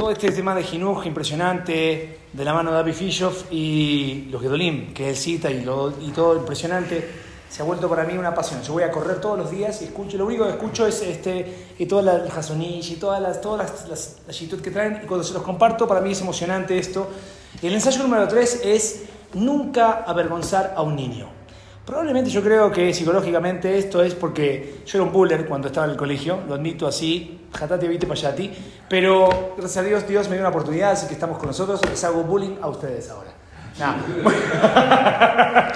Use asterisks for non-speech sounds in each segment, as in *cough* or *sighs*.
todo este tema de Jinuj impresionante, de la mano de Abby Fishoff y los Gedolim, que él cita y, lo, y todo impresionante, se ha vuelto para mí una pasión. Yo voy a correr todos los días y escucho, lo único que escucho es este, y todas las Hasonish y todas las, todas las, que traen, y cuando se los comparto, para mí es emocionante esto. Y el ensayo número 3 es nunca avergonzar a un niño. Probablemente yo creo que psicológicamente esto es porque yo era un buller cuando estaba en el colegio, lo admito así, jatati vite payati, pero gracias a Dios Dios me dio una oportunidad, así que estamos con nosotros, les hago bullying a ustedes ahora. *laughs*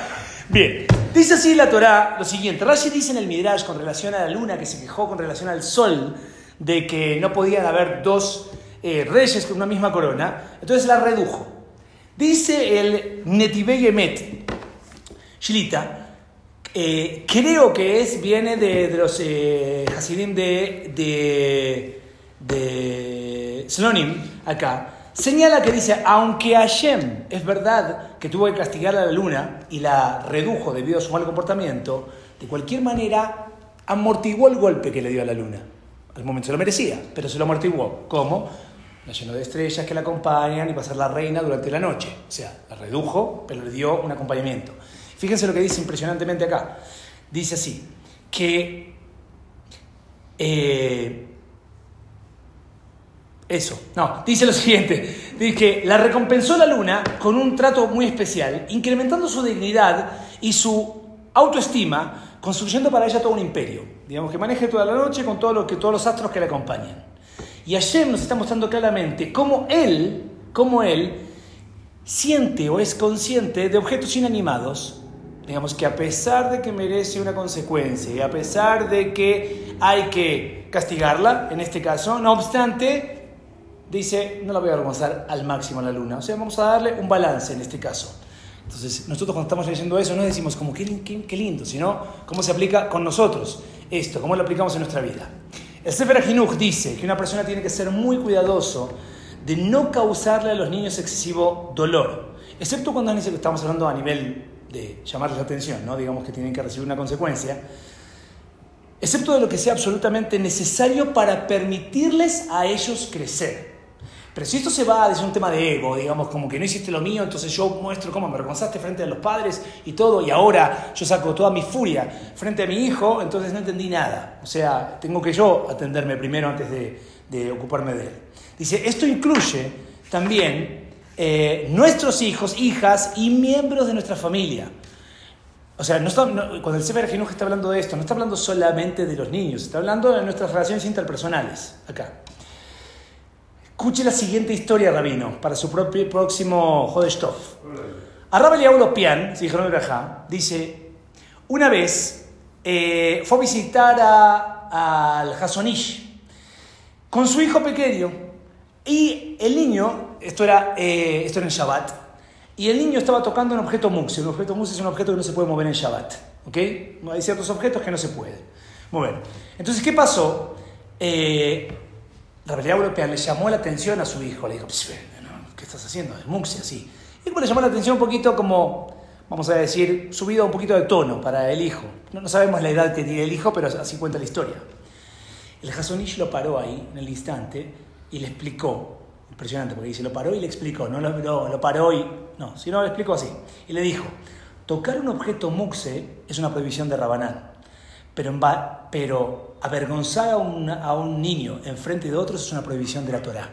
Bien, dice así la Torah lo siguiente, Rashi dice en el Midrash con relación a la luna que se quejó con relación al sol de que no podían haber dos eh, reyes con una misma corona, entonces la redujo. Dice el Netibegemet, Shilita, eh, creo que es, viene de, los eh, Hasidim de, de, de Slonim, acá. Señala que dice, aunque Hashem es verdad que tuvo que castigar a la luna y la redujo debido a su mal comportamiento, de cualquier manera amortiguó el golpe que le dio a la luna. Al momento se lo merecía, pero se lo amortiguó. ¿Cómo? La llenó de estrellas que la acompañan y pasar la reina durante la noche. O sea, la redujo, pero le dio un acompañamiento. Fíjense lo que dice impresionantemente acá. Dice así, que... Eh, eso, no, dice lo siguiente, dice que la recompensó la luna con un trato muy especial, incrementando su dignidad y su autoestima, construyendo para ella todo un imperio, digamos que maneje toda la noche con todo lo que, todos los astros que la acompañan. Y Hashem nos está mostrando claramente cómo él, cómo él siente o es consciente de objetos inanimados digamos que a pesar de que merece una consecuencia y a pesar de que hay que castigarla, en este caso, no obstante, dice, no la voy a avergonzar al máximo la luna. O sea, vamos a darle un balance en este caso. Entonces, nosotros cuando estamos leyendo eso no decimos como qué, qué, lindo, sino cómo se aplica con nosotros esto, cómo lo aplicamos en nuestra vida. El Sefer Ajinuch dice que una persona tiene que ser muy cuidadoso de no causarle a los niños excesivo dolor, excepto cuando estamos hablando a nivel llamarles la atención, ¿no? digamos que tienen que recibir una consecuencia, excepto de lo que sea absolutamente necesario para permitirles a ellos crecer. Pero si esto se va a decir un tema de ego, digamos, como que no hiciste lo mío, entonces yo muestro cómo me reconzaste frente a los padres y todo, y ahora yo saco toda mi furia frente a mi hijo, entonces no entendí nada. O sea, tengo que yo atenderme primero antes de, de ocuparme de él. Dice, esto incluye también eh, nuestros hijos, hijas y miembros de nuestra familia. O sea, cuando el Sefer Jinuj está hablando de esto, no está hablando solamente de los niños, está hablando de nuestras relaciones interpersonales. Acá. Escuche la siguiente historia, Rabino, para su propio, próximo Jodestov. Arraba Pian, si dijeron dice: Una vez eh, fue a visitar al Hasonish con su hijo pequeño y el niño esto era, eh, esto era en Shabbat, y el niño estaba tocando un objeto mux. Un objeto mux es un objeto que no se puede mover en Shabbat. ¿Ok? Hay ciertos objetos que no se pueden mover. Entonces, ¿qué pasó? Eh, la realidad europea le llamó la atención a su hijo. Le dijo, ¿qué estás haciendo? Es mux así. Y como le llamó la atención un poquito como, vamos a decir, subido un poquito de tono para el hijo. No, no sabemos la edad que tiene el hijo, pero así cuenta la historia. El Hasonish lo paró ahí en el instante y le explicó Impresionante, porque dice, lo paró y le explicó, no lo, paró y... No, sino lo explicó así. Y le dijo, tocar un objeto muxe es una prohibición de Rabanán, pero, avergonzar a un, niño en frente de otros es una prohibición de la Torah.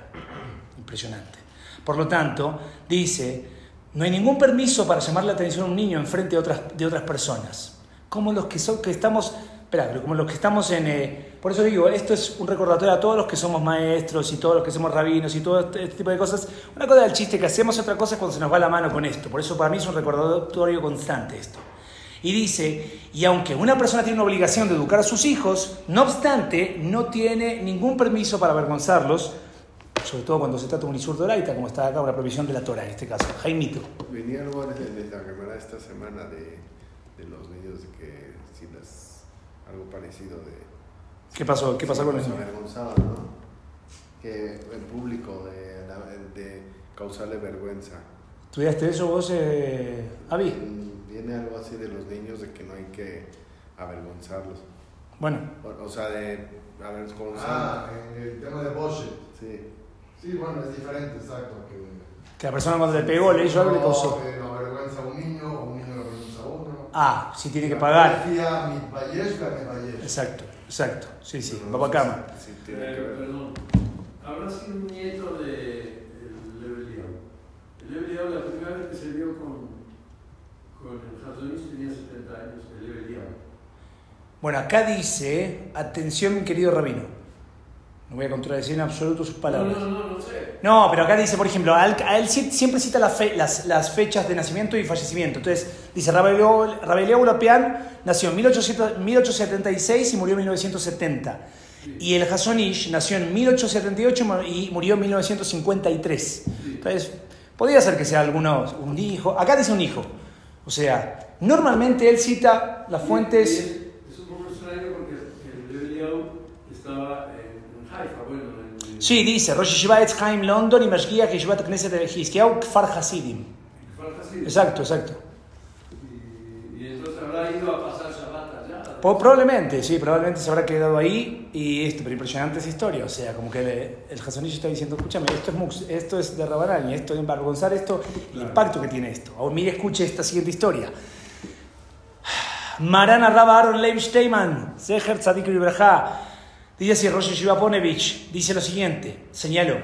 Impresionante. Por lo tanto, dice, no hay ningún permiso para llamar la atención a un niño en frente de otras, de otras personas. Como los que, son, que estamos Espera, pero como los que estamos en... Eh, por eso digo, esto es un recordatorio a todos los que somos maestros y todos los que somos rabinos y todo este, este tipo de cosas. Una cosa del chiste que hacemos, otra cosa es cuando se nos va la mano con esto. Por eso para mí es un recordatorio constante esto. Y dice, y aunque una persona tiene una obligación de educar a sus hijos, no obstante, no tiene ningún permiso para avergonzarlos, sobre todo cuando se trata de un isur doraita, como está acá, una prohibición de la Torah en este caso. Jaimito. Venía algo de la semana de, de los niños que si las algo parecido de... ¿Qué pasó? ¿Qué pasó con eso? avergonzaba, ¿no? Que en público, de, de causarle vergüenza. ¿Estudiaste eso vos, eh, Avi? Mm, viene algo así de los niños de que no hay que avergonzarlos. Bueno. O, sea, de avergonzar. Ah, el tema de Bosch. Sí. Sí, bueno, es diferente, exacto. Que, Que la persona cuando le pegó, le hizo algo, le causó. que lo avergüenza a un niño o un niño lo avergüenza a otro. Ah, si tiene que pagar. Exacto, exacto. Sí, sí, va para cama. Eh, perdón. Habrá sido un nieto de el Lebeliao. El Lebeliao, la primera vez que se vio con, con el Hazonish tenía 70 años, el Lebeliao. Bueno, acá dice, atención mi querido rabino. No voy a contradecir en absoluto sus No, palabras. no, no, no sé. No, pero acá dice, por ejemplo, a él, a él si- siempre cita las, fe- las, las fechas de nacimiento y fallecimiento. Entonces, dice, Rabeliao Ulapeán nació en 1800 1876 y murió en 1970. Y el Hasonish nació en 1878 y murió en 1953. Entonces, podría ser que sea alguno, un hijo. Acá dice un hijo. O sea, normalmente él cita las fuentes... Es, es un poco extraño porque el Lebeliao estaba en, en Haifa, bueno, en, Sí, dice, Rosh Yeshiva Etz Chaim London y Mashgiach Yeshivat Knesset de Hizkiyahu Kfar Hasidim. Exacto, exacto. Y, y entonces habrá ido a pasar Shabbat allá. Po- Probablemente, sí, probablemente se habrá quedado ahí y esto, pero impresionante esa historia, o sea, como que el, el está diciendo, escúchame, esto es, mux, esto es de Rabanán y esto es avergonzar esto, el impacto que tiene esto. Ahora mire, escuche esta siguiente historia. *sighs* Marana Rabba Aaron Leib Steinman, Zeher Tzadik Ibrahá, dice así, Rosh Yeshiva Ponevich, dice lo siguiente, señaló,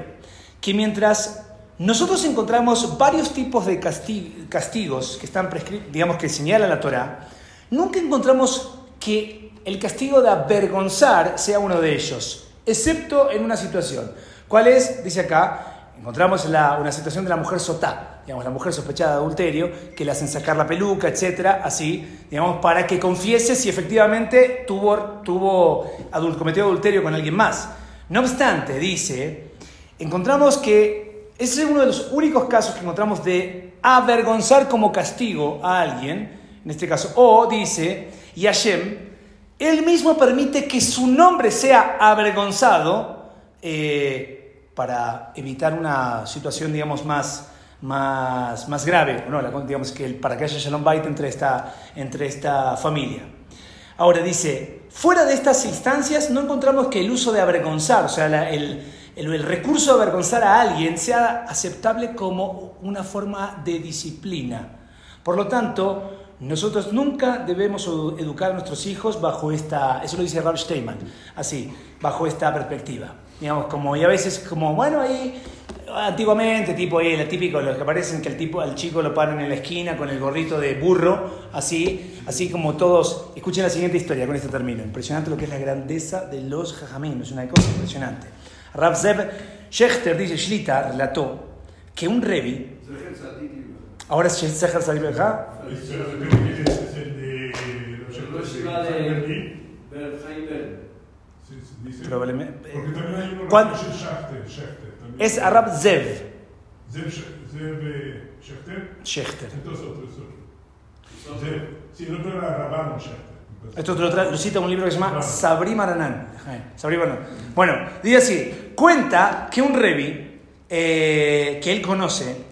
que mientras nosotros encontramos varios tipos de casti- castigos que están prescritos, digamos que señala la Torah, nunca encontramos que el castigo de avergonzar sea uno de ellos, excepto en una situación. ¿Cuál es? Dice acá, encontramos la- una situación de la mujer sotá, digamos, la mujer sospechada de adulterio, que le hacen sacar la peluca, etcétera, así, digamos, para que confiese si efectivamente tuvo, tuvo adul- cometió adulterio con alguien más. No obstante, dice, encontramos que ese es uno de los únicos casos que encontramos de avergonzar como castigo a alguien, en este caso, o dice, y Hashem, él mismo permite que su nombre sea avergonzado eh, para evitar una situación, digamos, más, más, más grave, ¿no? Digamos que el- para que haya Shalom Bait entre esta, entre esta familia. Ahora dice, fuera de estas instancias no encontramos que el uso de avergonzar, o sea, el, el- el recurso de avergonzar a alguien sea aceptable como una forma de disciplina. Por lo tanto, nosotros nunca debemos edu- educar a nuestros hijos bajo esta, eso lo dice Ralph Steinman, así, bajo esta perspectiva. Digamos, como, y a veces como, bueno, ahí, antiguamente, tipo ahí, el típico, los que aparecen que el tipo, al chico lo paran en la esquina con el gorrito de burro, así, así como todos, escuchen la siguiente historia, con este término, impresionante lo que es la grandeza de los jajamim, es una cosa impresionante. Rav Zev Schechter, dice, Shlita, relató que un revi, ahora es Shecher Salibreja, Espero Sí, sí, dice. probablemente, Porque también hay uno ¿Cuál? Schachter, Schachter. también. es Arab Zev Zev Zev, eh, Schachter. Schechter. Entonces otro es otro. Zev. Sí, el otro era Rabano. Esto te lo, lo cita un libro que se llama Sabri Maranán. Sabri Maranán. Bueno, dice así, cuenta que un revi eh, que él conoce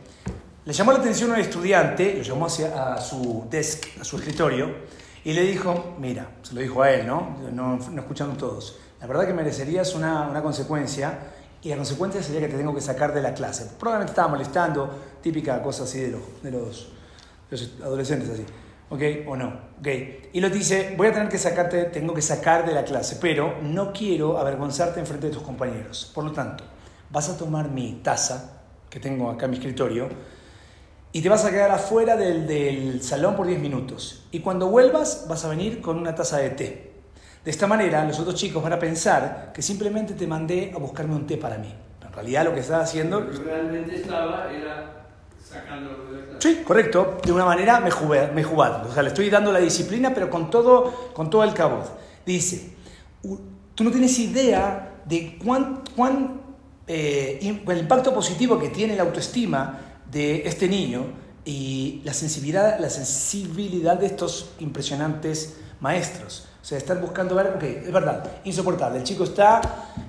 le llamó la atención a un estudiante, lo llamó hacia a su desk, a su escritorio, y le dijo, mira, se lo dijo a él, ¿no? No, no escuchando todos, la verdad que merecerías una, una consecuencia, y la consecuencia sería que te tengo que sacar de la clase. Probablemente estaba molestando, típica cosa así de los, de los, de los adolescentes así. ¿Ok? ¿O no? ¿Ok? Y lo dice, voy a tener que sacarte, tengo que sacar de la clase, pero no quiero avergonzarte en frente de tus compañeros. Por lo tanto, vas a tomar mi taza, que tengo acá en mi escritorio, y te vas a quedar afuera del, del salón por 10 minutos. Y cuando vuelvas, vas a venir con una taza de té. De esta manera, los otros chicos van a pensar que simplemente te mandé a buscarme un té para mí. En realidad lo que estás haciendo Lo que realmente estaba era sacándolo de la clase. Sí, correcto, de una manera mejubad. O sea, le estoy dando la disciplina, pero con todo, con todo el caboz. Dice, tú no tienes idea de cuán, cuán eh, el impacto positivo que tiene la autoestima de este niño y la sensibilidad, la sensibilidad de estos impresionantes maestros. O sea, estar buscando ver, ok, es verdad, insoportable, el chico está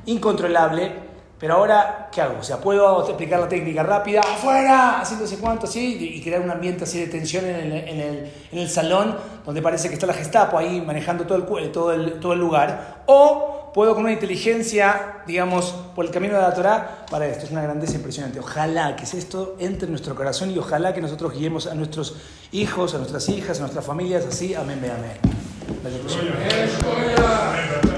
incontrolable, pero ahora, ¿qué hago? O sea, puedo explicar la técnica rápida, afuera, haciéndose cuánto, así, y crear un ambiente así de tensión en el, en el, en el salón, donde parece que está la Gestapo ahí manejando todo el, cu- todo el, todo el lugar, o puedo con una inteligencia, digamos, por el camino de la Torah, para esto. Es una grandeza impresionante. Ojalá que esto entre en nuestro corazón y ojalá que nosotros guiemos a nuestros hijos, a nuestras hijas, a nuestras familias así. Amén, amén. amén.